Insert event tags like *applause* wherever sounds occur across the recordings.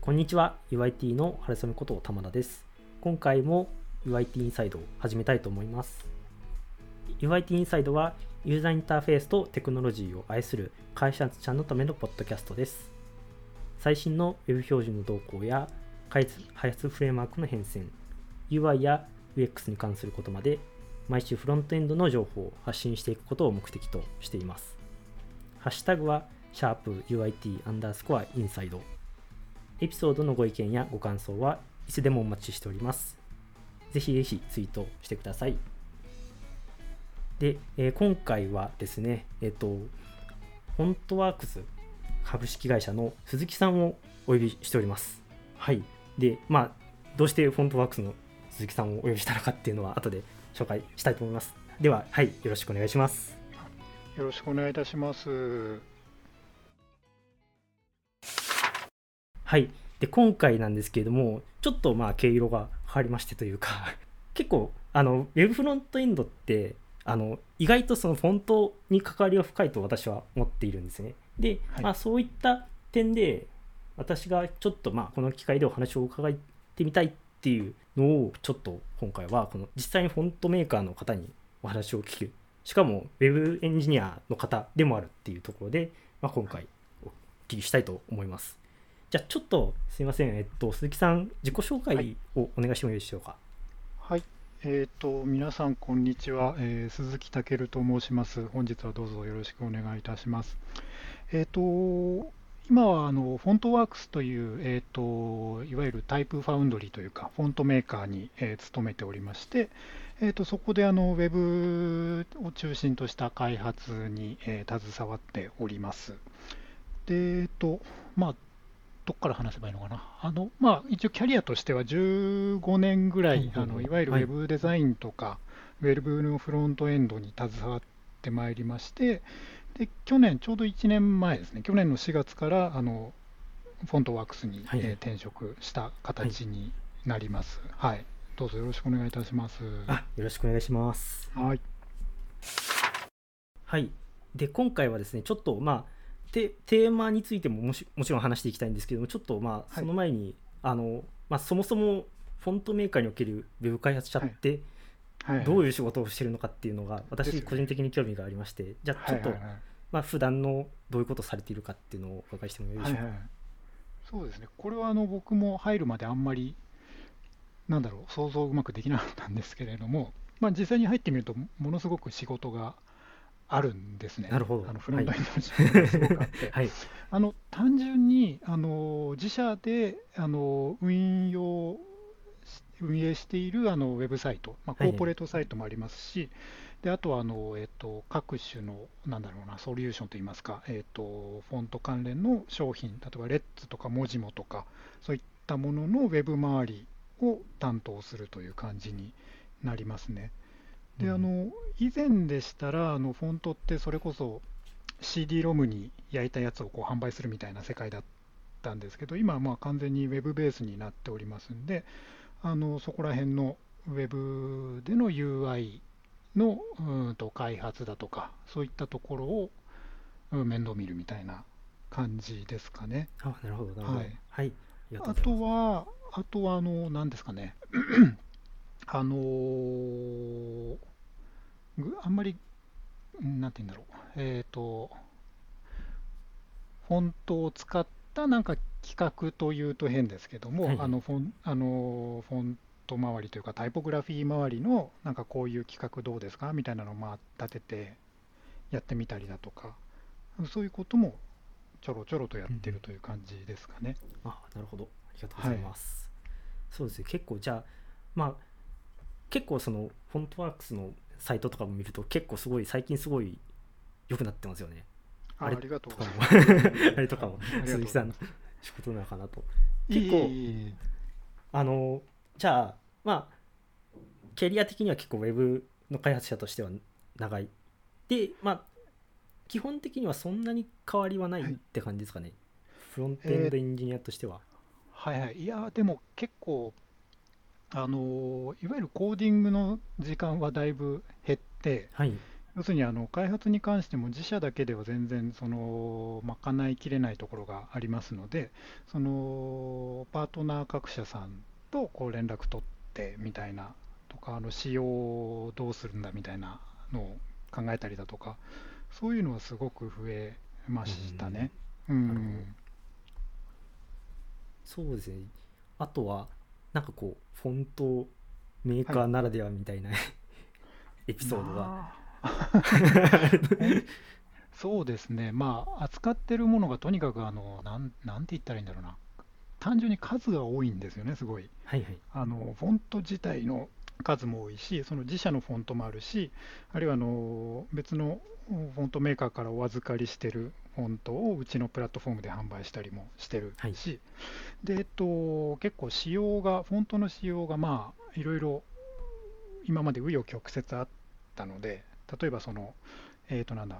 こんにちは。UIT の春雨こと玉田です。今回も UIT インサイドを始めたいと思います。UIT インサイドはユーザーインターフェースとテクノロジーを愛する会社ちゃんのためのポッドキャストです。最新の Web 標準の動向や開発フレームワークの変遷 UI や UX に関することまで毎週フロントエンドの情報を発信していくことを目的としています。ハッシュタグは、シャープ u i t アンダースコアインサイド。エピソードのご意見やご感想はいつでもお待ちしております。ぜひぜひツイートしてください。で、えー、今回はですね、えっ、ー、と、フォントワークス株式会社の鈴木さんをお呼びしております。はい。で、まあ、どうしてフォントワークスの鈴木さんをお呼びしたのかっていうのは後で紹介したいと思います。では、はい、よろしくお願いします。よろしくお願いいたします。はい。で、今回なんですけれども、ちょっとまあ、毛色が変わりましてというか *laughs* 結構、あの、ウェブフロントエンドって、あの、意外とそのフォントに関わりが深いと私は思っているんですね。で、はい、まあ、そういった点で、私がちょっとまあ、この機会でお話を伺ってみたいっていうのをちょっと今回はこの実際にフォントメーカーの方にお話を聞くしかも Web エンジニアの方でもあるっていうところで、まあ、今回お聞きしたいと思いますじゃあちょっとすいません、えっと、鈴木さん自己紹介をお願いしてもいいでしょうか？はい、えっ、ー、と皆さんこんにちは、えー、鈴木健と申します。本日はどうぞよろしくお願いいたします。えっ、ー、と今はあのフォントワークスという、えーと、いわゆるタイプファウンドリーというか、フォントメーカーに、えー、勤めておりまして、えーと、そこであのウェブを中心とした開発に、えー、携わっております。で、えーとまあ、どこから話せばいいのかな？あのまあ、一応、キャリアとしては15年ぐらい、あのいわゆるウェブデザインとか、はい、ウェブのフロントエンドに携わってまいりまして、で去年、ちょうど1年前ですね、去年の4月からあのフォントワークスに、はい、えー、転職した形になります、はい、はい。どうぞよろしくお願いいたします。あよろしくお願いします。はい。はい。で、今回はですね、ちょっと、まあ、テテーマについてももしもちろん話していきたいんですけども、ちょっと、まあ、その前に、はい、あのまあ、そもそもフォントメーカーにおけるウェブ開発者って、どういう仕事をしてるのかっていうのが私個人的に興味がありまして、じゃあちょっと、まあ普段のどういうことをされているかっていうのをお伺いしてもいいでしょうか、はいはい、そうですね。これはあの僕も入るまであんまりなんだろう想像うまくできなかったんですけれども、まあ、実際に入ってみるとものすごく仕事があるんですね。なるほど。あのフロントエンドの仕事がすごくあって、はい、あの単純にあの自社であの運用運営しているあのウェブサイト、まあ、コーポレートサイトもありますし、はい、であとはあの、えーと、各種のなんだろうなソリューションといいますか、えーと、フォント関連の商品、例えばレッツとかモジモとか、そういったもののウェブ周りを担当するという感じになりますね。で、あの以前でしたらあのフォントってそれこそ CD ロムに焼いたやつをこう販売するみたいな世界だったんですけど今はまあ完全に Web ベースになっておりますんであのそこら辺の Web での UI のうんと開発だとかそういったところを面倒見るみたいな感じですかね。あなるほどなるほど。はい。はい、あとはあとはあの何ですかねあのー、あんまりなんて言うんだろう。えっ、ー、とフォントを使ったなんか企画というと変ですけども、はい、あのフォンあのフォント周りというかタイポグラフィー周りのなんかこういう企画どうですか？みたいなのをまあ立ててやってみたりだとかそういうこともちょろちょろとやってるという感じですかね。うん、あなるほど。ありがとうございます。はい、そうですね。結構じゃあまあ結構そのフォントワークスのサイトとかも見ると結構すごい最近すごい良くなってますよね。あれとかも。あ *laughs* れとかも。鈴木さんの仕事なのかなと。結構あのじゃあまあキャリア的には結構 Web の開発者としては長い。でまあ基本的にはそんなに変わりはないって感じですかね、はい、フロントエンドエンジニアとしては、えー、はいはい。いやでも結構あのいわゆるコーディングの時間はだいぶ減って、はい、要するにあの開発に関しても自社だけでは全然その賄いきれないところがありますので、そのパートナー各社さんとこう連絡取ってみたいなとか、あの仕様をどうするんだみたいなのを考えたりだとか、そういうのはすごく増えましたね。うん、そうですね。あとは、なんかこう、フォントメーカーならではみたいな、はい、エピソードが。*laughs* そうですね、まあ、扱ってるものがとにかくあのなん、なんて言ったらいいんだろうな、単純に数が多いんですよね、すごい。はいはい、あのフォント自体の数も多いし、その自社のフォントもあるし、あるいはあの別のフォントメーカーからお預かりしてるフォントをうちのプラットフォームで販売したりもしてるし、はい、でえっと、結構仕様が、フォントの仕様がまあいろいろ今まで紆余曲折あったので、例えばその、えーとなんだ、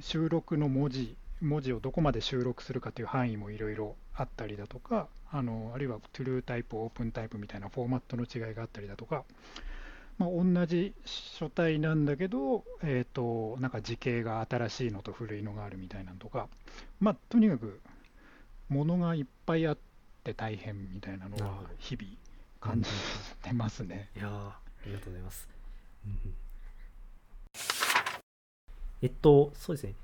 収録の文字、文字をどこまで収録するかという範囲もいろいろあったりだとか、あのあるいは True タイプ、オープンタイプみたいなフォーマットの違いがあったりだとか、まあ、同じ書体なんだけど、えーと、なんか字形が新しいのと古いのがあるみたいなのとか、まあ、とにかく、ものがいっぱいあって大変みたいなのは日々感じてますね。いやありがとうございます。うんえっと、そうですね。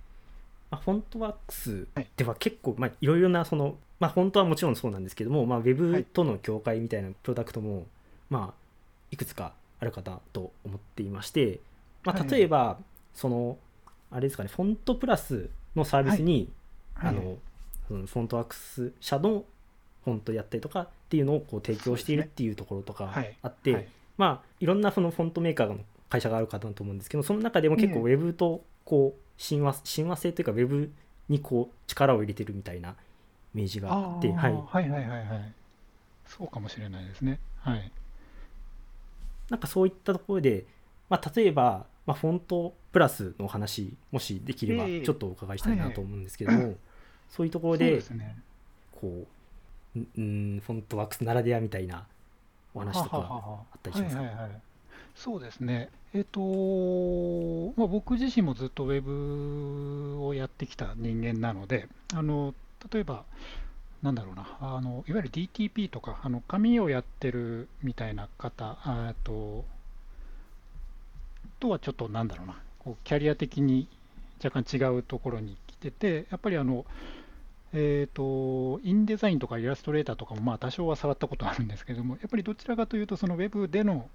まあ、フォントワークスでは結構、まあ、いろいろなその、まあ、フォントはもちろんそうなんですけども、まあ、ウェブとの境界みたいなプロダクトも、まあ、いくつかあるかなと思っていまして、まあ、例えば、その、あれですかね、フォントプラスのサービスに、あの、そのフォントワークス社のフォントやったりとかっていうのをこう提供しているっていうところとかあって、まあ、いろんなそのフォントメーカーの会社があるかなと思うんですけど、その中でも結構ウェブとこう親和親和性というかウェブにこう力を入れてるみたいなイメージがあってはい、はいはいはいはい。そうかもしれないですね。はいなんかそういったところで、まあ、例えば、まあ、フォントプラスの話もしできればちょっとお伺いしたいなと思うんですけども、そういうところでね、こううんフォントワークスならではみたいなお話とかあったりしますか、はいはいはい。そうですね。えっと、まあ、僕自身もずっとウェブをやってきた人間なので、あの例えば、なんだろうな、あのいわゆる DTP とか、あの紙をやってるみたいな方あととはちょっとなんだろうな、こうキャリア的に若干違うところに来てて、やっぱりあの、えーと、インデザインとかイラストレーターとかもまあ多少は触ったことあるんですけども、やっぱりどちらかというと、そのウェブでの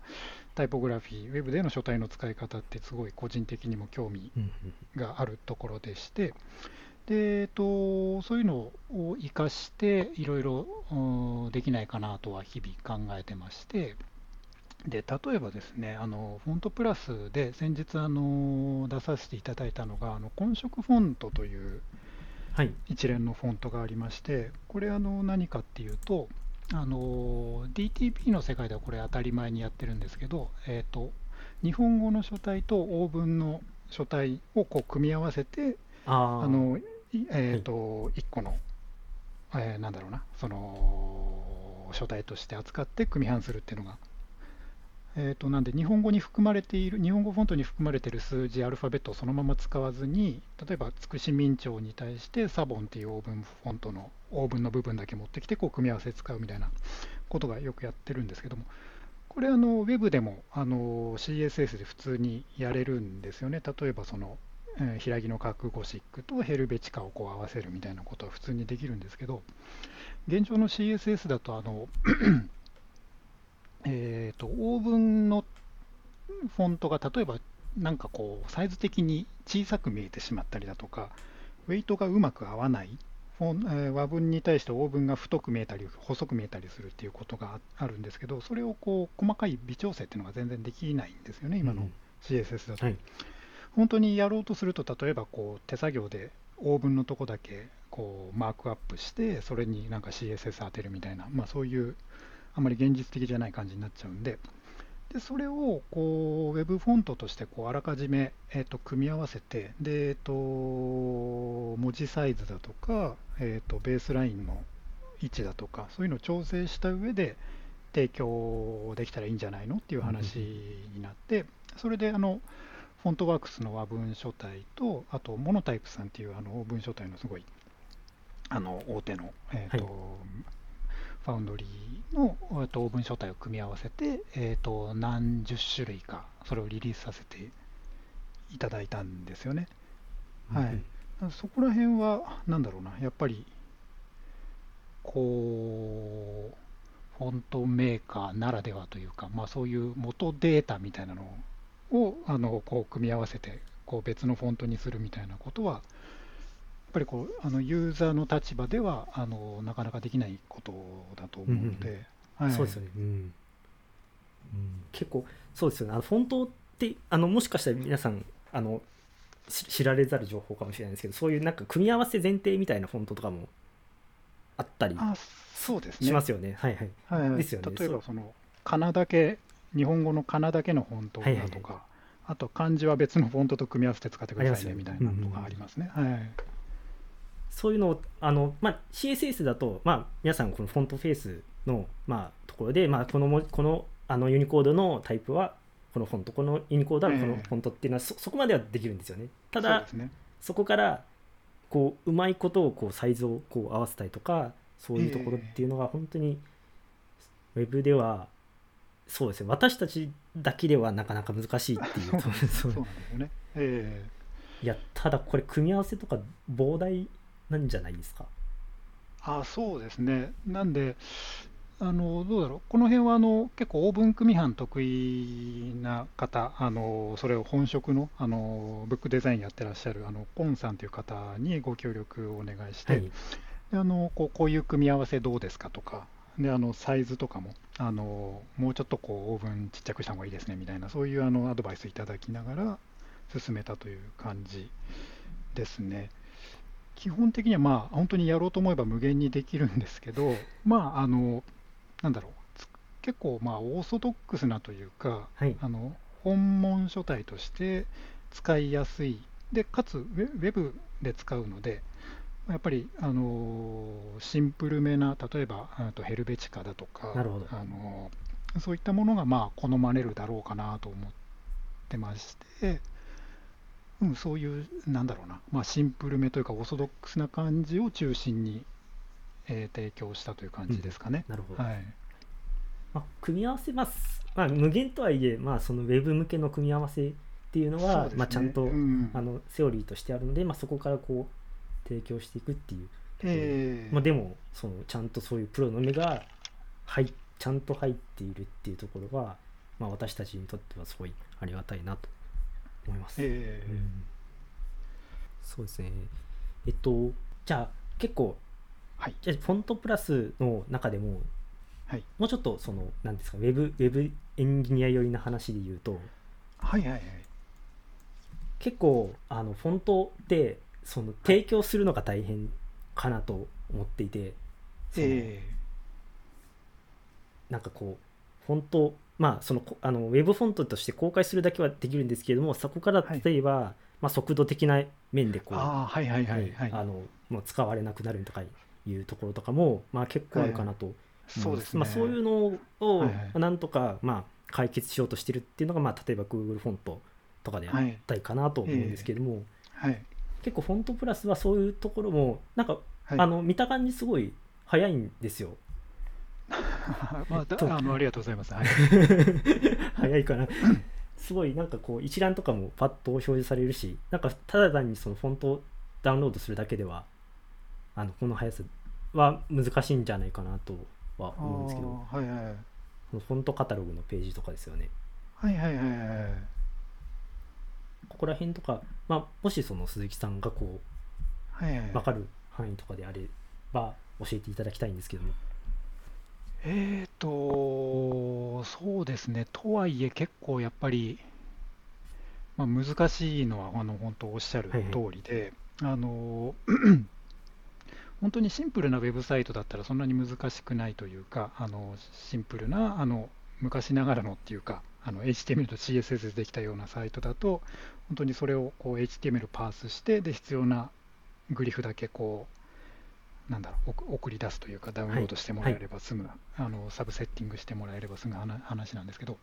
タイポグラフィー、ウェブでの書体の使い方ってすごい個人的にも興味があるところでして、でえーと、そういうのを生かしていろいろできないかなとは日々考えてまして、で例えばですね、あのフォントプラスで先日あの出させていただいたのが、あの混色フォントという一連のフォントがありまして、これあの何かっていうと、あの DTP の世界ではこれ当たり前にやってるんですけど、えーと、日本語の書体と英文の書体をこう組み合わせて、あのえーと、はい、1個の、えー、なんだろうな、その書体として扱って組み版するっていうのがえーと、なんで日本語に含まれている日本語フォントに含まれている数字アルファベットをそのまま使わずに例えばつくし明朝に対してサボンっていうオーブンフォントのオーブンの部分だけ持ってきてこう組み合わせ使うみたいなことがよくやってるんですけどもこれあのウェブでもあの CSS で普通にやれるんですよね。例えばその、えー、平木の角ゴシックとヘルベチカをこう合わせるみたいなことは普通にできるんですけど現状の CSS だとあの *clears throat* えーと、オーブンのフォントが例えばなんかこうサイズ的に小さく見えてしまったりだとかウェイトがうまく合わない和文に対してオーブンが太く見えたり細く見えたりするっていうことがあるんですけどそれをこう細かい微調整っていうのが全然できないんですよね今の CSS だと、うんはい、本当にやろうとすると例えばこう手作業でオーブンのとこだけこうマークアップしてそれになんか CSS 当てるみたいな、まあ、そういうあまり現実的じゃない感じになっちゃうんで、でそれをこう Web フォントとしてこうあらかじめ、えー、と組み合わせて、でえー、と文字サイズだとか、えー、とベースラインの位置だとか、そういうのを調整した上で提供できたらいいんじゃないのっていう話になって、それであのフォントワークスの和文書体と、あとモノタイプさんっていうあの文書体のすごいあの大手の、えーと、はい、ファウンドリーの、えーと、文書体を組み合わせて、えーと、何十種類かそれをリリースさせていただいたんですよね。うん、はい、そこら辺はなんだろうな。やっぱりこうフォントメーカーならではというか、まあ、そういう元データみたいなのをあのこう組み合わせてこう別のフォントにするみたいなことは、やっぱりこうあのユーザーの立場ではあのなかなかできないことだと思うので、うんはい、そうですよね、うん、うん、結構そうですよね。あのフォントってあのもしかしたら皆さんあの知られざる情報かもしれないですけどそういうなんか組み合わせ前提みたいなフォントとかもあったりそうですね。しますよね。はいはい。はいはい、ですよね。例えばそのかなだけ日本語のかなだけのフォントだとか、はいはい、あと漢字は別のフォントと組み合わせて使ってくださいねみたいなのがありますね。はい。そういうのをあの、まあ、CSS だと、まあ、皆さんこのフォントフェースの、まあ、ところで、まあ、このこのあのユニコードのタイプはこのフォントこのユニコードはこのフォントっていうのはそ,、そこまではできるんですよね。ただそ、ね,、こからこううまいことをこうサイズをこう合わせたりとかそういうところっていうのが本当にウェブではそうですね。私たちだけではなかなか難しいっていう。*laughs* そうなんですよね、えー、いやただこれ組み合わせとか膨大なんじゃないですか？あそうですね。なんであのどうだろう。この辺はあの結構オーブン組版得意な方あのそれを本職のあのブックデザインやってらっしゃるあのコンさんという方にご協力をお願いして、はい。であのこうこういう組み合わせどうですかとかであのサイズとかもあのもうちょっとこうオーブンちっちゃくした方がいいですねみたいなそういうあのアドバイスいただきながら進めたという感じですね。基本的にはまあ本当にやろうと思えば無限にできるんですけどまああのなんだろう結構まあオーソドックスなというか、はい、あの本文書体として使いやすいでかつウェブで使うのでやっぱり、あのシンプルめな例えばとヘルベチカだとかなるほど、あのそういったものがまあ好まれるだろうかなと思ってまして、うん、そういうなんだろうな、まあ、シンプルめというかオーソドックスな感じを中心に、えー、提供したという感じですかね。うん、なるほど、はい。まあ、組み合わせます、まあ、無限とはいえ、まあ、そのウェブ向けの組み合わせっていうのは、ね、まあ、ちゃんと、うん、あのセオリーとしてあるので、まあ、そこからこう提供していくっていう。えー、まあ、でもそのちゃんとそういうプロの目が入ちゃんと入っているっていうところは、まあ、私たちにとってはすごいありがたいなと思います。えー。うん、そうですね。えっとじゃあ結構、はい、じゃフォントプラスの中でも、はい、もうちょっとその何ですかウェブウェブエンジニア寄りな話で言うと、はいはいはい、結構あのフォントってその提供するのが大変かなと思っていて、えー、なんかこうフォントまあそのあのウェブフォントとして公開するだけはできるんですけれどもそこから例えば、はい、まあ、速度的な面でこうあのもう使われなくなるとかいうところとかも、まあ、結構あるかなと、はい、そうですね。まあ、そういうのをなんとか、まあ、解決しようとしてるっていうのが、まあ、例えば Google フォントとかであったりかなと思うんですけれども、はい、はい結構フォントプラスはそういうところもなんか、はい、あの見た感じすごい早いんですよ。*laughs* まあ、あのありがとうございます。はい、*laughs* 早いかな。*laughs* すごいなんかこう一覧とかもパッと表示されるし、なんかただ単にそのフォントをダウンロードするだけでは、あのこの速さは難しいんじゃないかなとは思うんですけど、はいはい、フォントカタログのページとかですよね。はいはいはいはい。ここら辺とか、まあ、もしその鈴木さんがこう、はいはい、分かる範囲とかであれば教えていただきたいんですけども。えーと、そうですね、とはいえ結構やっぱり、まあ、難しいのはあの本当おっしゃる通りで、はい。はい、あの *clears throat* 本当にシンプルなウェブサイトだったらそんなに難しくないというか、あのシンプルなあの昔ながらのっていうか、あの HTML と CSS でできたようなサイトだと、本当にそれをこう HTML パースして、で必要なグリフだけこう、なんだろう、送り出すというか、ダウンロードしてもらえれば済む、はいはい、あのサブセッティングしてもらえれば済む話なんですけど、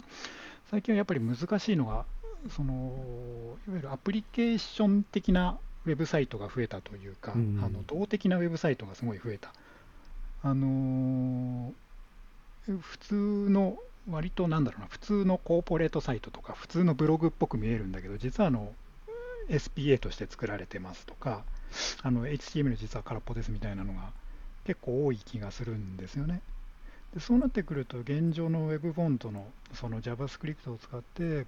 最近はやっぱり難しいのが、そのいわゆるアプリケーション的なウェブサイトが増えたというか、うん、あの動的なウェブサイトがすごい増えた。あのー、普通の割となんだろうな普通のコーポレートサイトとか普通のブログっぽく見えるんだけど実はあの SPA として作られてますとかあの HTML 実は空っぽですみたいなのが結構多い気がするんですよね。でそうなってくると現状の Web フォントのその JavaScript を使って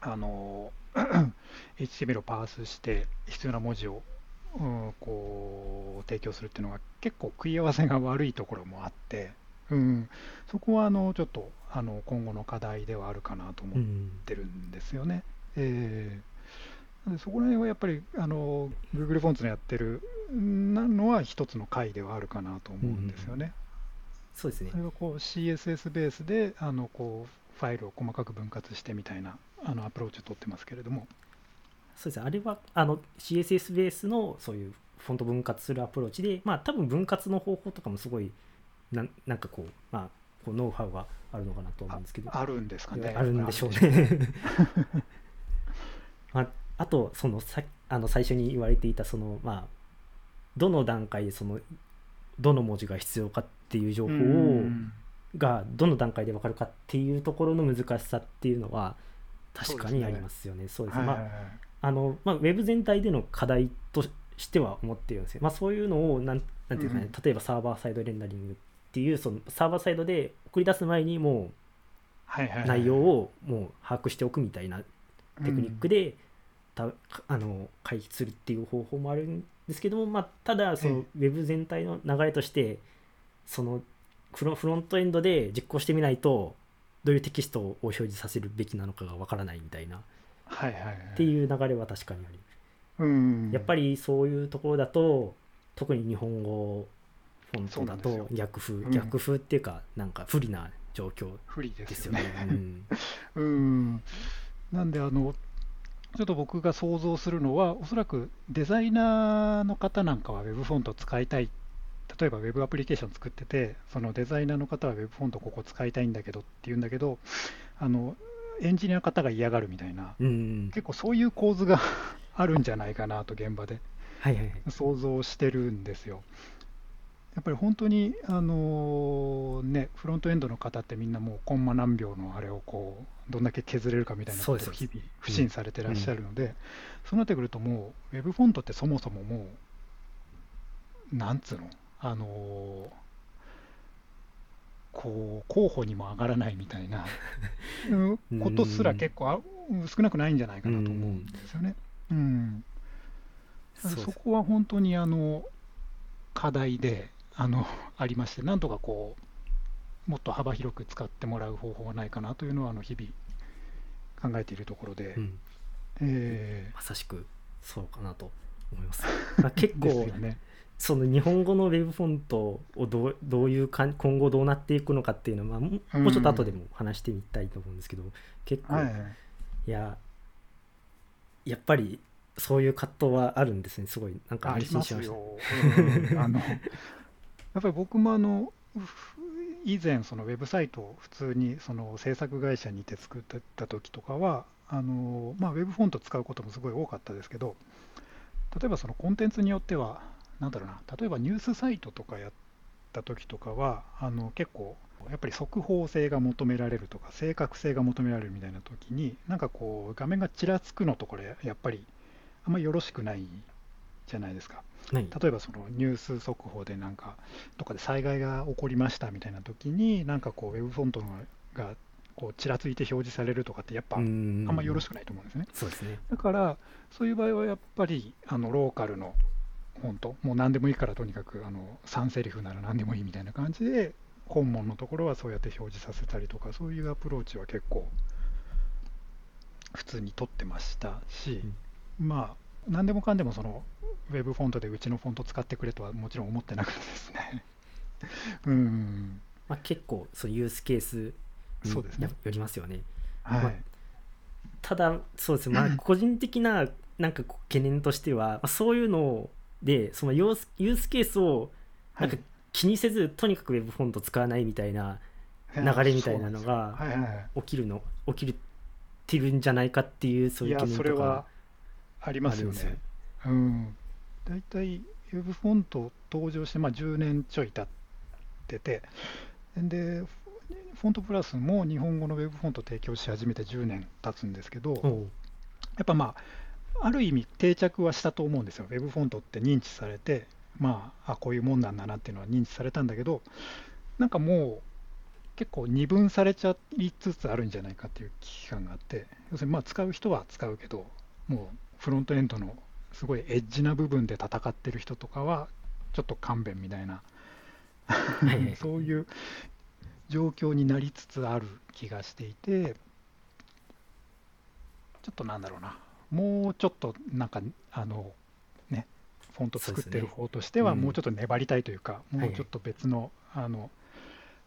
あの *clears throat* HTML をパースして必要な文字を、こう提供するっていうのが結構食い合わせが悪いところもあって、うん、そこはあのちょっとあの今後の課題ではあるかなと思ってるんですよね。うん、えー、でそこら辺はやっぱりあの Google フォンツのやってるのは一つの回ではあるかなと思うんですよね。うん、そうですね。それはこう CSS ベースであのこうファイルを細かく分割してみたいなあのアプローチを取ってますけれども。そうですね。あれはあの CSS ベースのそういうフォント分割するアプローチで、まあ多分分割の方法とかもすごいななんかこう、まあ、こうノウハウがあるのかなと思うんですけど。あるんですかね。あるんでしょうね。まあ、あとそのさあの最初に言われていたそのまあどの段階でそのどの文字が必要かっていう情報をがどの段階で分かるかっていうところの難しさっていうのは確かにありますよね。そうですね。まあ、あの、まあ、ウェブ全体での課題としては思ってるんですよ。まあ、そういうのをなん、なんていうかね、うん、例えばサーバーサイドレンダリングっていう、そのサーバーサイドで送り出す前にもう、内容をもう把握しておくみたいなテクニックで、うん、あの解決するっていう方法もあるんですけども、まあ、ただそのウェブ全体の流れとしてそのフロントエンドで実行してみないとどういうテキストを表示させるべきなのかがわからないみたいな、はいはいはい、っていう流れは確かにあり、うん、やっぱりそういうところだと特に日本語フォントだと逆風、うん、逆風っていうかなんか不利な状況ですよね。よね。*laughs* うん、なんであのちょっと僕が想像するのは、おそらくデザイナーの方なんかは Web フォント使いたい、例えば Web アプリケーション作ってて、そのデザイナーの方は Web フォントここ使いたいんだけどって言うんだけど、あのエンジニアの方が嫌がるみたいな、うん、結構そういう構図が *laughs* あるんじゃないかなと、現場で、はいはい、想像してるんですよ。やっぱり本当に、あのね、フロントエンドの方ってみんなもうコンマ何秒のあれをこうどんだけ削れるかみたいなことを日々不信されてらっしゃるので、そうなってくるともう Web フォントってそもそももうなんつうのあのー、こう候補にも上がらないみたいな *laughs* ことすら結構少なくないんじゃないかなと思うんですよね。うん、そこは本当にあの課題で、あのありまして、なんとかこう、もっと幅広く使ってもらう方法はないかなというのは、あの日々考えているところで、うん、えー、まさしくそうかなと思います。*laughs* まあ、結構ね、その日本語のウェブフォントをどうどういうか今後どうなっていくのかっていうのは、まあ、もうちょっと後でも話してみたいと思うんですけど、結構、はい、い。ややっぱりそういう葛藤はあるんですねすごい。なんか安心しました。うん、あのやっぱり僕もあの以前そのウェブサイトを普通にその制作会社にいて作ってた時とかはあの、まあ、ウェブフォント使うこともすごい多かったですけど例えばそのコンテンツによってはなんだろうな例えばニュースサイトとかやった時とかはあの結構やっぱり速報性が求められるとか正確性が求められるみたいな時になんかこう画面がちらつくのとこれやっぱりあんまりよろしくないじゃないですか。例えばそのニュース速報でなんかとかで災害が起こりましたみたいな時になんかこうウェブフォントがこうちらついて表示されるとかってやっぱあんまよろしくないと思うんですね。そうですねだからそういう場合はやっぱりあのローカルのフォントもう何でもいいからとにかくあの3セリフなら何でもいいみたいな感じで本文のところはそうやって表示させたりとかそういうアプローチは結構普通に取ってましたし、うんまあ、何でもかんでもそのウェブフォントでうちのフォント使ってくれとはもちろん思ってなくてですね。*laughs* うん。まあ、結構そうユースケースによりますよね。はい、まあ、ただそうですまあ個人的ななんか懸念としては、まあ、そういうのでそのユースユースケースをなんか気にせず、はい、とにかくウェブフォント使わないみたいな流れみたいなのが起きるの起きるてるんじゃないかっていうそういう懸念とか。いやそれはありますよね。うん、大体 Web フォント登場して、まあ、10年ちょい経っててでフォントプラスも日本語の Web フォント提供し始めて10年経つんですけどやっぱまあある意味定着はしたと思うんですよ。Web フォントって認知されてまああこういうもんなんだなっていうのは認知されたんだけどなんかもう結構二分されちゃいつつあるんじゃないかっていう危機感があって要するにまあ使う人は使うけどもうフロントエンドのすごいエッジな部分で戦ってる人とかはちょっと勘弁みたいな。*laughs* そういう状況になりつつある気がしていてちょっとなんだろうな。もうちょっとなんかあのねフォント作ってる方としてはもうちょっと粘りたいというか、もうちょっと別のあの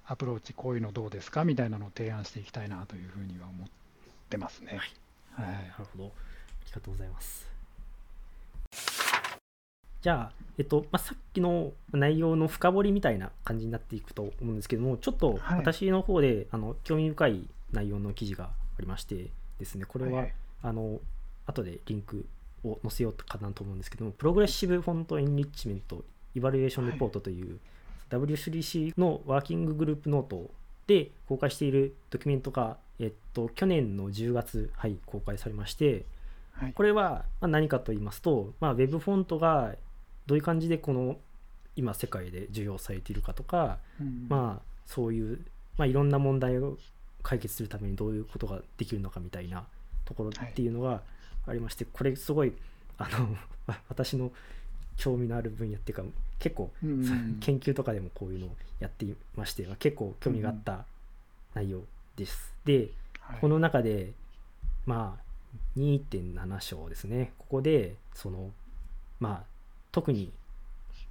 アプローチこういうのどうですかみたいなのを提案していきたいなというふうには思ってますね。はい、はい、なるほど。ありがとうございます。じゃあ、えっとまあ、さっきの内容の深掘りみたいな感じになっていくと思うんですけども、ちょっと私の方で、はい、あの興味深い内容の記事がありましてですね、これは、はいはい、あの後でリンクを載せようかなと思うんですけども、プログレッシブフォントエンリッチメントイバリエーションレポートという、はい、W3C のワーキンググループノートで公開しているドキュメントが、えっと、去年の10月、はい、公開されまして、はい、これは何かと言いますと、まあ、Web フォントがどういう感じでこの今世界で授与されているかとか、うん、まあそういう、まあ、いろんな問題を解決するためにどういうことができるのかみたいなところっていうのがありまして、はい、これすごいあの *laughs* 私の興味のある分野っていうか結構、うん、研究とかでもこういうのをやっていまして結構興味があった内容です。うん、で、はい、この中でまあ2.7章ですね。ここでそのまあ特に、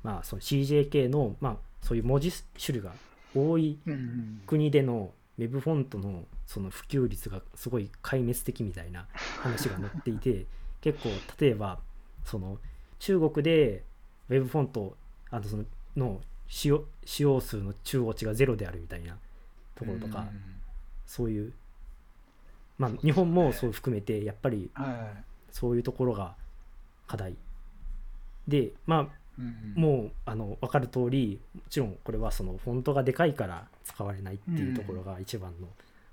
まあ、その CJK の、まあ、そういう文字種類が多い国での Web フォントのその普及率がすごい壊滅的みたいな話が載っていて *laughs* 結構例えばその中国で Web フォントあのそのの使用使用数の中央値がゼロであるみたいなところとか、そういうまあ、日本もそう含めてやっぱりそういうところが課題。でまあ、もうあの分かる通りもちろんこれはそのフォントがでかいから使われないっていうところが一番の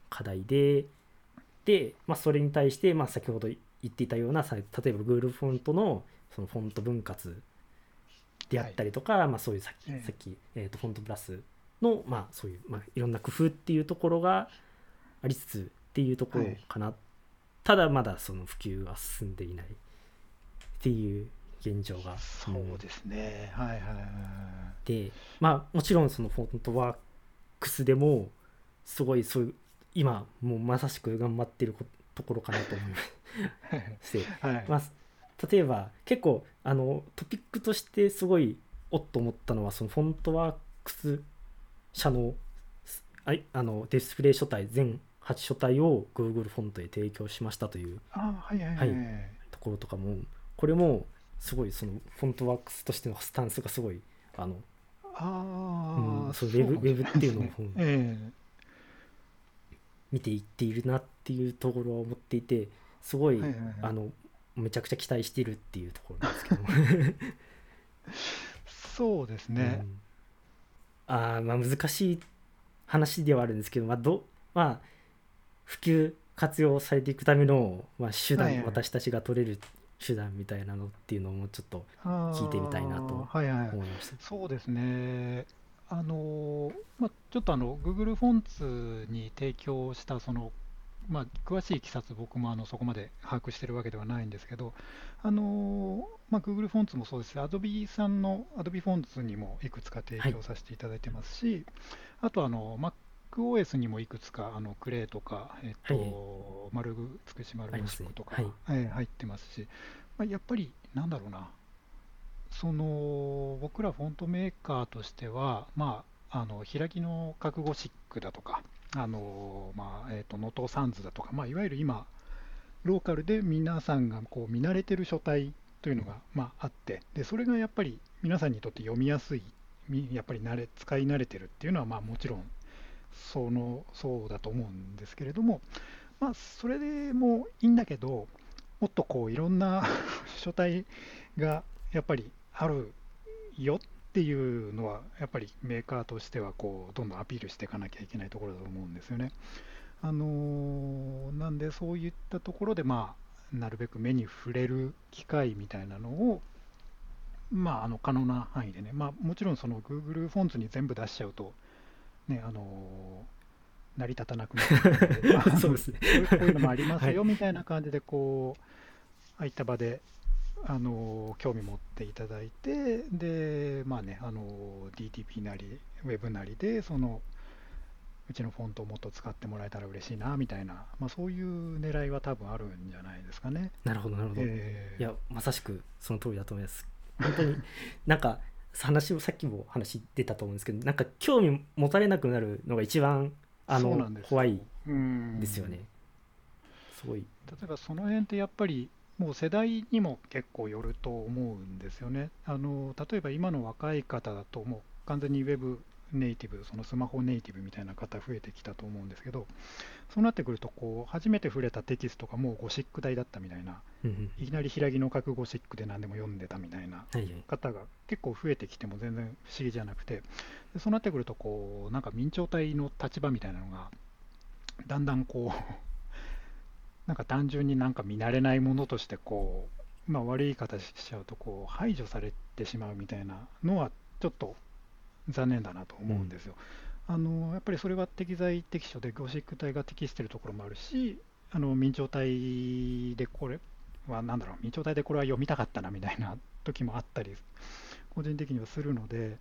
課題で、で、まあ、それに対して、まあ、先ほど言っていたような例えば Google フォントのそのフォント分割であったりとか、はい、まあ、そういうさっき,、さっきえー、とフォントプラスの、まあ、そういう、まあ、いろんな工夫っていうところがありつつっていうところかな、はい、ただまだその普及は進んでいないっていう現状が。そうですね。はいはいはい。で、まあもちろんそのフォントワークスでもすごいそういう今もうまさしく頑張ってるところかなと思います。*laughs* はい、まあ例えば結構あのトピックとしてすごいおっと思ったのはそのフォントワークス社のああのディスプレイ書体全8書体を Google フォントへ提供しましたという、はいところとかもこれもすごいそのフォントワークスとしてのスタンスがすごいあのあ、うん、そうウェブ、ね、ウェブっていうのを、*laughs* えー、見ていっているなっていうところを思っていてすごいはいはいはい、あのめちゃくちゃ期待しているっていうところなんですけど。*laughs* そうですね、うん、あまあ難しい話ではあるんですけど、まあどまあ、普及活用されていくための、まあ、手段、はいはい、私たちが取れる手段みたいなのっていうのもちょっと聞いてみたいなと思いました。はい。はい、そうですね。あのまあ、ちょっとあの Google フォンツに提供したその、まあ、詳しいいきさつ僕もあのそこまで把握してるわけではないんですけど、あのまあ、Google フォンツもそうですし Adobe さんの Adobe フォンツにもいくつか提供させていただいてますし、はい、あとあの MacOS にもいくつかあのクレイとか、えっと、はい、丸つくし丸とか、はい。えー、入ってますし、まあ、やっぱりなんだろうな。その僕らフォントメーカーとしては、まあ、あの開きの覚悟シックだとか、あのまあえーと、能登サンズだとか、まあ、いわゆる今、ローカルで皆さんがこう見慣れてる書体というのが、まあ、あってで、それがやっぱり皆さんにとって読みやすい、やっぱり慣れ使い慣れてるっていうのは、まあ、もちろんそのそうだと思うんですけれども、まあ、それでもいいんだけど、もっとこういろんな *laughs* 書体がやっぱりあるよっていうのは、やっぱりメーカーとしてはこうどんどんアピールしていかなきゃいけないところだと思うんですよね。あのー、なんでそういったところで、まあ、なるべく目に触れる機会みたいなのを、まあ、あの可能な範囲でね、まあ、もちろんその Google フォンツに全部出しちゃうと、ね、あのー、成り立たなくなるの *laughs* そうですねこういうのもありますよ *laughs* みたいな感じで、こう、ああいった場で、あの興味持っていただいて、で、まあね、あの DTP なり、ウェブなりで、その、うちのフォントをもっと使ってもらえたら嬉しいなみたいな、まあ、そういう狙いは多分あるんじゃないですかね。なるほどなるほど。えー、いやまさしくその通りだと思います。本当になんか話をさっきも話出たと思うんですけどなんか興味持たれなくなるのが一番あの怖いですよね。すごい。例えばその辺ってやっぱりもう世代にも結構よると思うんですよね。あの例えば今の若い方だともう完全にウェブネイティブ、そのスマホネイティブみたいな方増えてきたと思うんですけど、そうなってくるとこう、初めて触れたテキストがもうゴシック体だったみたいな、いきなり平木の書くゴシックで何でも読んでたみたいな方が結構増えてきても全然不思議じゃなくて、でそうなってくるとこう、なんか明朝体の立場みたいなのが、だんだんこう *laughs* なんか単純になんか見慣れないものとしてこう、まあ、悪い形しちゃうとこう排除されてしまうみたいなのはちょっと残念だなと思うんですよ。うん、あのやっぱりそれは適材適所でゴシック体が適しているところもあるし、あの明朝体でこれは何だろう、明朝体でこれは読みたかったなみたいな時もあったり、個人的にはするので、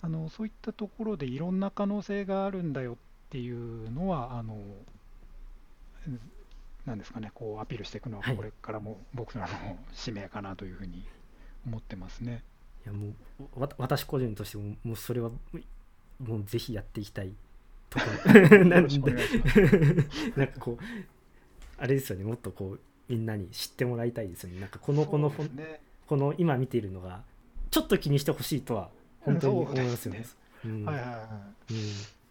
あのそういったところでいろんな可能性があるんだよっていうのは、あのなんですかね、こうアピールしていくのは、これからも僕らの使命かなというふうに思ってますね。やもうわ私個人としてももうそれはもうぜひやっていきたい。ところ *laughs* なんで。なんかこうあれですよね。もっとこうみんなに知ってもらいたいですよね。なんかこのこの、ね、この今見ているのがちょっと気にしてほしいとは本当に思いますよね。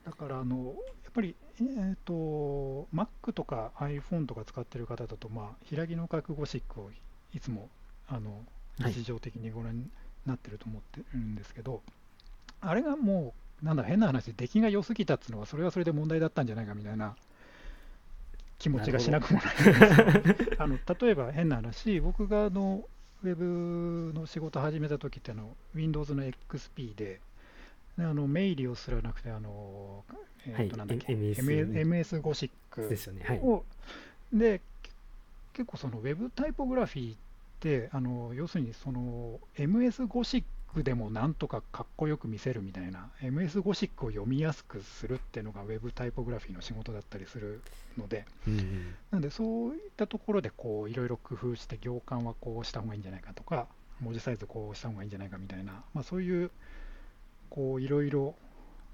だからあのやっぱりえーと、Mac とか iPhone とか使ってる方だと、まあ、平木の覚悟シックをいつもあの日常的にご覧なってると思ってるんですけど、あれがもう、なんだ、変な話、出来が良すぎたっていうのは、それはそれで問題だったんじゃないかみたいな気持ちがしなくもない *laughs* あの例えば変な話、僕があのウェブの仕事始めた時ってあの、Windows の XP で、あのメイリをすらなくて、あの、えー、となんだっけ、はい、MS, ゴシックですよね。はい、で、結構そのウェブタイポグラフィーってあの要するにその MS ゴシックでもなんとかかっこよく見せるみたいな MS ゴシックを読みやすくするっていうのがウェブタイポグラフィーの仕事だったりするので、うんうん、なのでそういったところでこういろいろ工夫して行間はこうした方がいいんじゃないかとか文字サイズこうした方がいいんじゃないかみたいな、まあ、そういうこういろいろ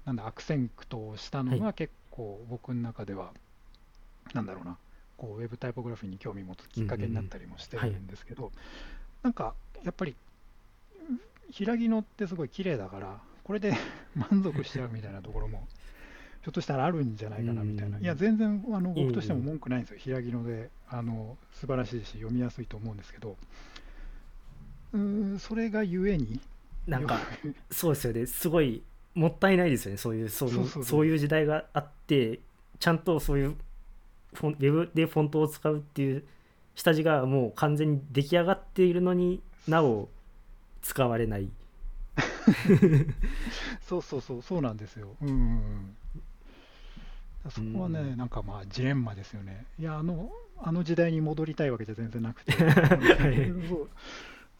なんだ悪戦苦闘したのが結構僕の中では、はい、なんだろうなこうウェブタイポグラフィーに興味持つきっかけになったりもしてるんですけど、なんかやっぱり平木のってすごい綺麗だからこれで *laughs* 満足しちゃうみたいなところもひょっとしたらあるんじゃないかなみたいな、いや全然あの僕としても文句ないんですよ、平木のであの素晴らしいし読みやすいと思うんですけど。うんそれがゆえに。なんか *laughs* そうですよね。すごいもったいないですよね。そういうそのそういう時代があってちゃんとそういうフォンウェブでフォントを使うっていう下地がもう完全に出来上がっているのになお使われない。*laughs* そうそうそうそうなんですよ。うん、うん、そこはね、うん、なんかまあジレンマですよね。いやあのあの時代に戻りたいわけじゃ全然なくて。*laughs*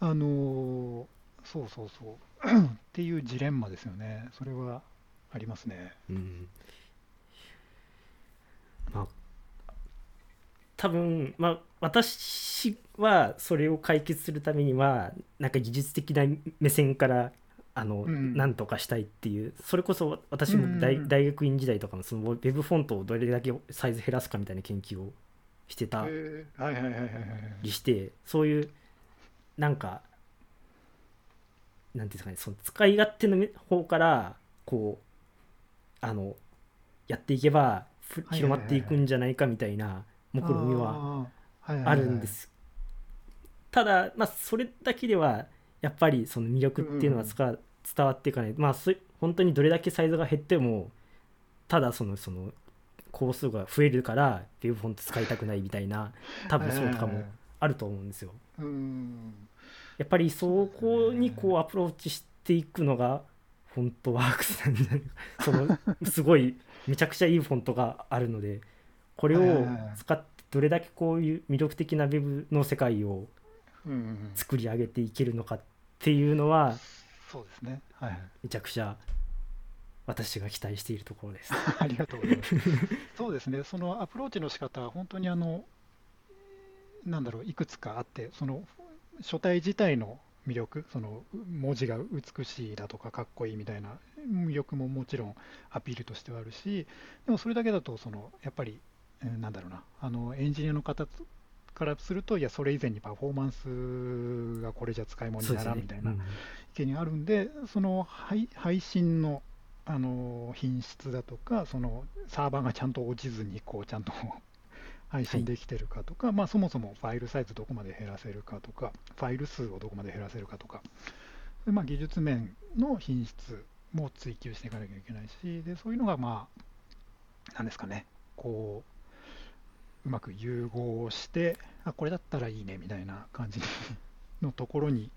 あのそうそうそう。*clears throat* っていうジレンマですよね。それはありますね、うん、まあ多分、まあ、私はそれを解決するためにはなんか技術的な目線からあの、うん、なんとかしたいっていうそれこそ私も大うん、大学院時代とかもそのウェブフォントをどれだけサイズ減らすかみたいな研究をしてたりしてそういうなんかなんていうんですかねその使い勝手の方からこうあのやっていけば広まっていくんじゃないかみたいな目論みはあるんです。ただ、まあ、それだけではやっぱりその魅力っていうのは伝わっていかない、うん、まあ本当にどれだけサイズが減ってもただそのその工数が増えるからビューフォント使いたくないみたいな多分そうとかもあると思うんですよ。やっぱりそこにこうアプローチしていくのがフォントワークスなんじゃないか。そのすごいめちゃくちゃいいフォントがあるのでこれを使ってどれだけこういう魅力的な Web の世界を作り上げていけるのかっていうのはそうですね、はい、めちゃくちゃ私が期待しているところです。*laughs* ありがとうございます。そうですね、そのアプローチの仕方は本当にあの、なんだろう、いくつかあって、その書体自体の魅力、その文字が美しいだとか、かっこいいみたいな魅力ももちろんアピールとしてはあるし、でもそれだけだと、そのやっぱり、なんだろうな、あのエンジニアの方からすると、いや、それ以前にパフォーマンスがこれじゃ使い物にならんみたいな意見があるんで、その配信のあの品質だとか、そのサーバーがちゃんと落ちずにこうちゃんと *laughs* 配信できてるかとか、はい、まあ、そもそもファイルサイズどこまで減らせるかとか、ファイル数をどこまで減らせるかとか、でまあ、技術面の品質も追求していかなきゃいけないし、でそういうのが、まあ、なんですかね、こう、うまく融合して、あ、これだったらいいねみたいな感じのところに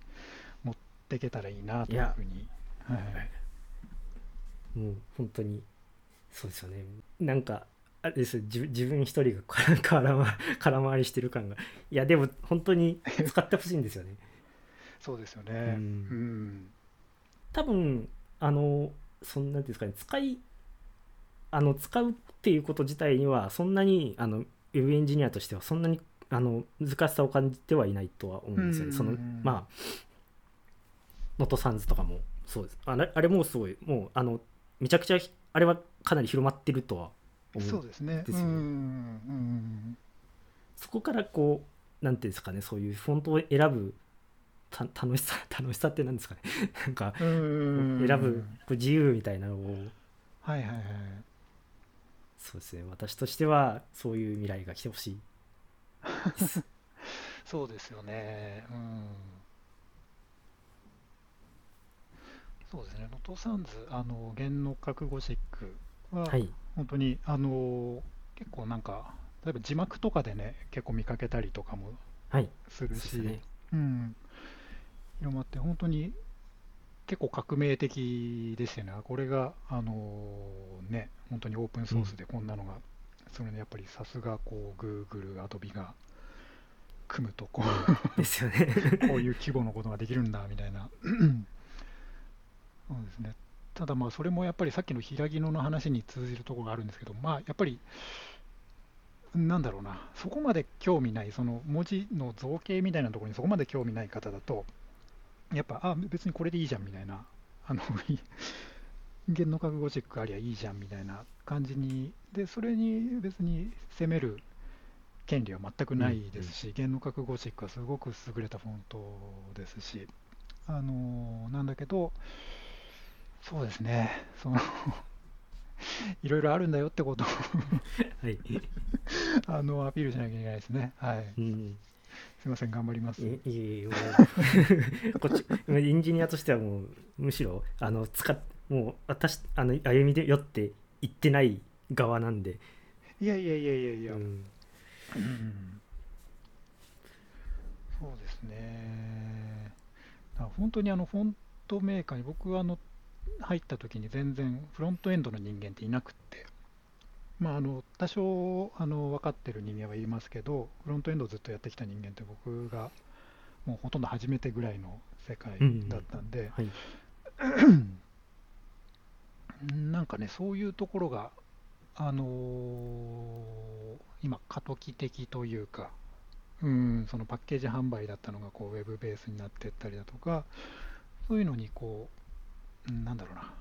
持っていけたらいいなというふうに。はい。もう本当にそうですよね。なんかあれです自自分一人が *laughs* 空回空回りしてる感が。いやでも本当に使ってほしいんですよね。*laughs* そうですよね、うん、うん、多分あのそんなんですかね。使いあの使うっていうこと自体にはそんなにあのウェブエンジニアとしてはそんなにあの難しさを感じてはいないとは思うんですよね。そのまあ能登サンズとかもそうです。あれあれもすごいもうあのめちゃくちゃあれはかなり広まってるとは思うんですね。ですよねそこからこうなんていうんですかねそういうフォントを選ぶた楽しさ *laughs* 楽しさってなんですかね。なんか選ぶ自由みたいなのをはいはいはいそうですね。私としてはそういう未来が来てほしい。*laughs* そうですよね。うん。そうですね、能登サンズ、あの、弦の覚悟シックは、はい、本当に、あの、結構なんか、例えば字幕とかでね、結構見かけたりとかもするし、はいね、うん、広まって、本当に結構革命的ですよね。これが、あのね、本当にオープンソースでこんなのが、うん、それね、やっぱりさすが、こう、Google、Adobe が組むとこうですよね *laughs* こういう規模のことができるんだみたいな *clears throat* そうですね。ただまあそれもやっぱりさっきの平木野の話に通じるところがあるんですけど、まあやっぱり、なんだろうな、そこまで興味ない、その文字の造形みたいなところにそこまで興味ない方だと、やっぱ、あ、別にこれでいいじゃんみたいな、あの、*laughs* 言の覚悟チェックありゃいいじゃんみたいな感じに、で、それに別に責める権利は全くないですし、言の覚悟チェックはすごく優れたフォントですし、あのなんだけど、そうですね、その *laughs* いろいろあるんだよってことを。はい、*laughs* あのアピールしなきゃいけないですね。はい。うん、すみません、頑張ります。いえいえ、*laughs* こっち、エンジニアとしてはもう、むしろ、あの、使っ、もう、私、あの、歩みでよって言ってない側なんで。いやいやいやいやいや。うん、うん、そうですね。本当にあの、フォントメーカーに、僕はあの、入った時に全然フロントエンドの人間っていなくって、まあ、あの多少あの分かってる人間はいますけどフロントエンドをずっとやってきた人間って僕がもうほとんど初めてぐらいの世界だったんで、なんかねそういうところがあのー、今過渡期的というかうんそのパッケージ販売だったのがこうウェブベースになっていったりだとかそういうのにこうなんだろうな、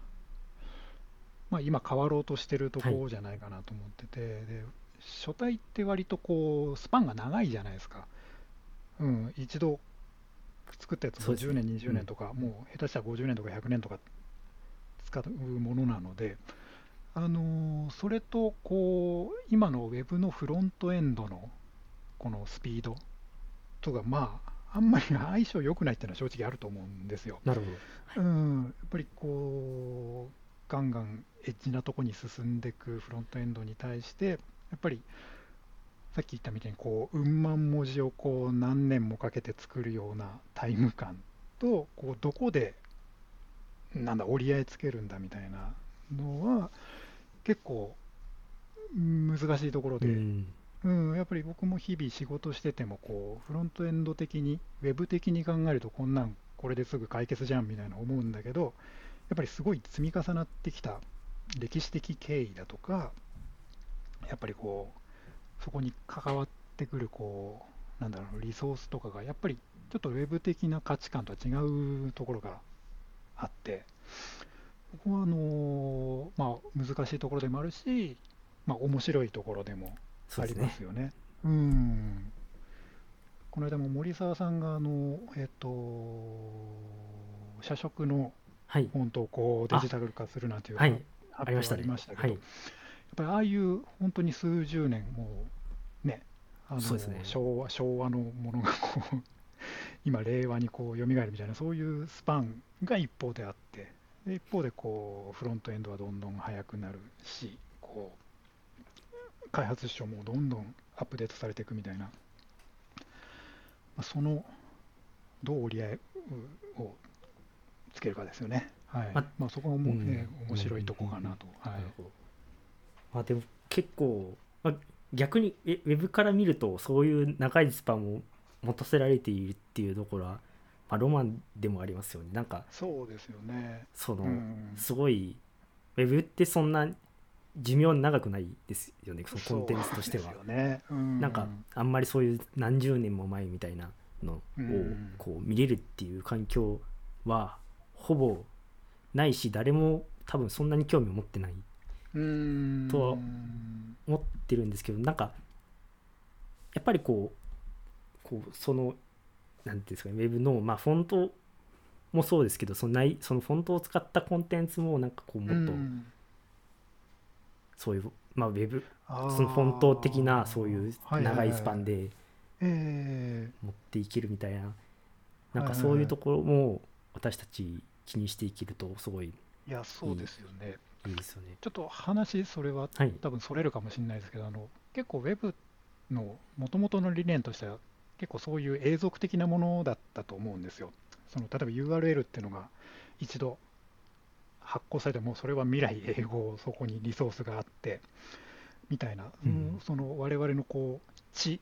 まあ、今変わろうとしてるところじゃないかなと思ってて、はい、で書体って割とこうスパンが長いじゃないですか、うん、一度作ったやつも10年、20年とか、うん、もう下手したら50年とか100年とか使うものなので、あのそれとこう今の Web のフロントエンドのこのスピードとかまああんまり相性良くないっていうのは正直あると思うんですよ。なるほど、はい、うんやっぱりこうガンガンエッジなとこに進んでいくフロントエンドに対してやっぱりさっき言ったみたいにこううん万文字をこう何年もかけて作るようなタイム感とこうどこでなんだ折り合いつけるんだみたいなのは結構難しいところで、うん、うん、やっぱり僕も日々仕事しててもこうフロントエンド的にウェブ的に考えるとこんなんこれですぐ解決じゃんみたいな思うんだけどやっぱりすごい積み重なってきた歴史的経緯だとかやっぱりこうそこに関わってくるこうなんだろうリソースとかがやっぱりちょっとウェブ的な価値観とは違うところがあってここはあのまあ、難しいところでもあるし、まあ、面白いところでもありますよね。ねうんこの間も森澤さんがあの、えっと、社食のフォントをこうデジタル化するなんていう発表がありましたけど、はい。ぱりああいう本当に数十年もうねあの、ね、昭和昭和のものがこう *laughs* 今令和にこう蘇るみたいなそういうスパンが一方であってで一方でこうフロントエンドはどんどん速くなるしこう開発書もどんどんアップデートされていくみたいな、まあ、そのどう折り合いをつけるかですよね。はい。ままあ、そこも、ね、うん、面白いとこかなと。はい。まあでも結構、まあ、逆にウェブから見るとそういう長いスパンを持たせられているっていうところは、まあ、ロマンでもありますよね。なんかそうですよね。その、うん、すごいウェブってそんな寿命長くないですよね。そのコンテンツとしては、ね。うん、なんかあんまりそういう何十年も前みたいなのをこう見れるっていう環境はほぼないし誰も多分そんなに興味を持ってない。とは思ってるんですけどなんかやっぱりこうこうその何ていうんですかねウェブのまあフォントもそうですけどそのないそのフォントを使ったコンテンツもなんかこうもっとそういうまあウェブそのフォント的なそういう長いスパンで持っていけるみたいななんかそういうところも私たち気にしていけるとすごいいやそうですよねいいですよね。ちょっと話、それは、多分それるかもしれないですけど、あの結構 Web のもともとの理念としては、結構そういう永続的なものだったと思うんですよ。その例えば URL っていうのが一度発行されても、それは未来永劫、そこにリソースがあって、みたいな、うん、その我々のこう知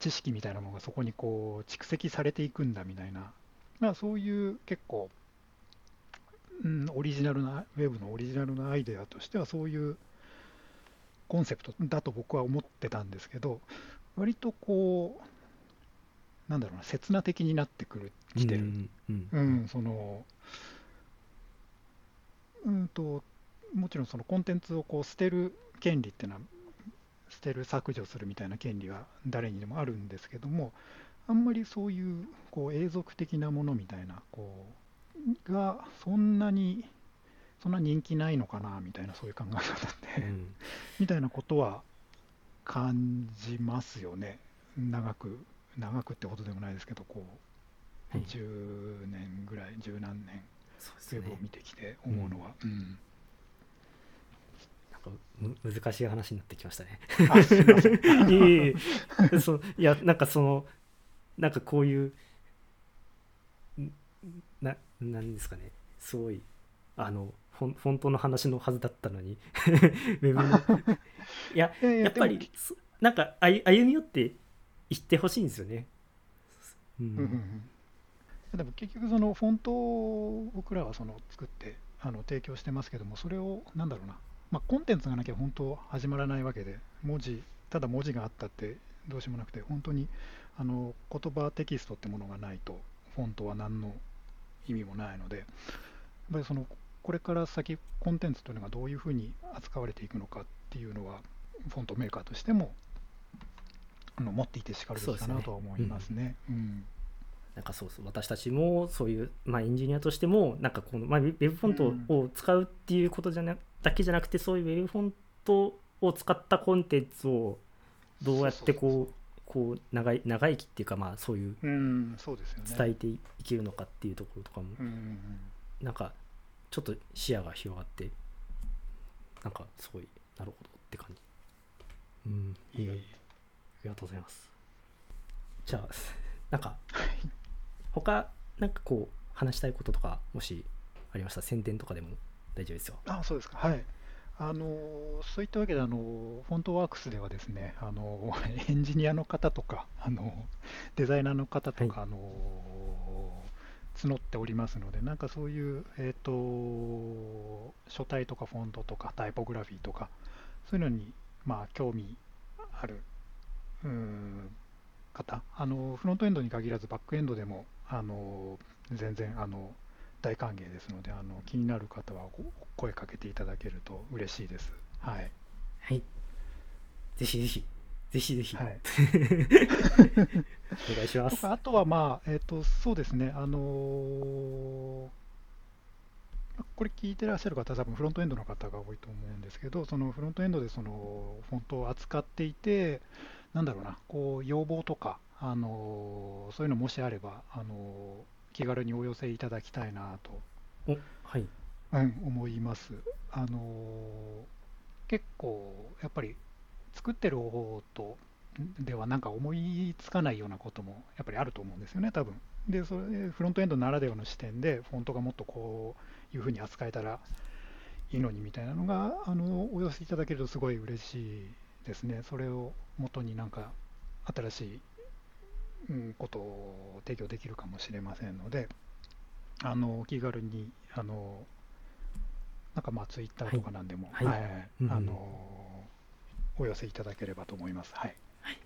知識みたいなものがそこにこう蓄積されていくんだみたいな、まあ、そういう結構うん、オリジナルな、ウェブのオリジナルなアイデアとしては、そういうコンセプトだと僕は思ってたんですけど、割とこう、なんだろうな、刹那的になってくる、きてる。うん、うんうん、その、うんと、もちろんそのコンテンツをこう捨てる権利っていうのは、捨てる削除するみたいな権利は誰にでもあるんですけども、あんまりそういうこう永続的なものみたいなこうがそんなにそんな人気ないのかなみたいなそういう考え方で、うん、みたいなことは感じますよね。長く長くってことでもないですけどこう、はい、10年ぐらい十何年ウェブを見てきて思うのは。うん、うん。難しい話になってきましたね。い *laughs* いそいやなんかそのなんかこういうななんですかね。すごいあのフォントの話のはずだったのに。ウェブのいややっぱりなんか歩み寄っていってほしいんですよね。うんうんうん、でも結局そのフォントを僕らはその作ってあの提供してますけどもそれをなんだろうな、まあ、コンテンツがなきゃ本当始まらないわけで文字ただ文字があったってどうしようもなくて本当にあの言葉テキストってものがないとフォントは何の意味もないので、やっぱりそのこれから先、コンテンツというのがどういうふうに扱われていくのかっていうのは、フォントメーカーとしてもあの持っていてしかるべきかなとは思いますね。なんかそうそう私たちもそういう、まあ、エンジニアとしてもなんかこの、まあ、ウェブフォントを使うっていうことじゃなだけじゃなくてそういうウェブフォントを使ったコンテンツをどうやってこうこう長い長生きっていうかまあそういう伝えていけるのかっていうところとかもなんかちょっと視野が広がってなんかすごいなるほどって感じ。うんいいありがとうございます。じゃあ *laughs* なんか他なんかこう話したいこととかもしありました？宣伝とかでも大丈夫ですよ。あそうですか。はいあのそういったわけであの、フォントワークスではですねあの *laughs* エンジニアの方とかあのデザイナーの方とか、はい、あの募っておりますので、なんかそういう、えーと、書体とかフォントとかタイポグラフィーとか、そういうのに、まあ、興味ある方。あの、フロントエンドに限らずバックエンドでもあの全然あの大歓迎ですのであの気になる方は声かけていただけると嬉しいです。はい。はい。ぜひぜひ。ぜひぜひ。はい、*laughs* お願いします。あとはまあ、えっ、ー、と、そうですね、あのー、これ聞いてらっしゃる方は多分フロントエンドの方が多いと思うんですけど、そのフロントエンドでそのフォントを扱っていて、なんだろうな、こう要望とか、あのー、そういうのもしあれば、あの気軽にお寄せいただきたいなと、はい、うん、思います。あの結構やっぱり作ってる方とではなんか思いつかないようなこともやっぱりあると思うんですよね、多分で、それフロントエンドならではの視点で、フォントがもっとこういうふうに扱えたらいいのにみたいなのが、あのお寄せいただけるとすごい嬉しいですね。それを元になんか新しい、うん、ことを提供できるかもしれませんので、あの気軽にあのなんかまあツイッターとかなんでも、はい、はい、あのお寄せいただければと思います。はい。はい、あ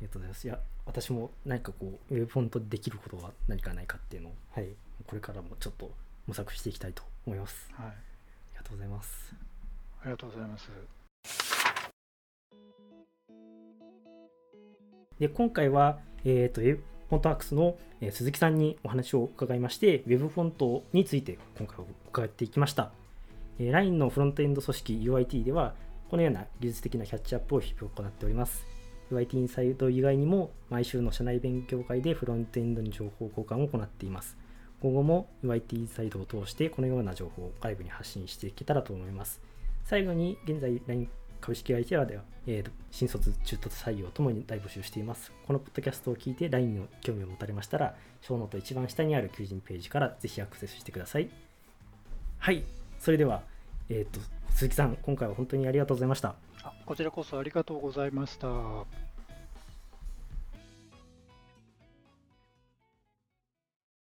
りがとうございます。いや、私も何かこう、ウェブフォントできることは何かないかっていうのを、はい、これからもちょっと模索していきたいと思います。はい。ありがとうございます。ありがとうございます。で、今回は、えっ、ー、と、ウェブフォントワークスの、鈴木さんにお話を伺いまして、ウェブフォントについて今回伺っていきました。え、LINE のフロントエンド組織 UIT では、このような技術的なキャッチアップを日々行っております。UIT インサイド以外にも毎週の社内勉強会でフロントエンドに情報交換を行っています。今後も UIT インサイドを通してこのような情報を外部に発信していけたらと思います。最後に現在 LINE 株式会社では、えー、新卒、中途採用ともに大募集しています。このポッドキャストを聞いて LINE に興味を持たれましたら、ショーノート一番下にある求人ページからぜひアクセスしてください。はい、それでは、えっ、ー、と、鈴木さん、今回は本当にありがとうございました。こちらこそありがとうございました。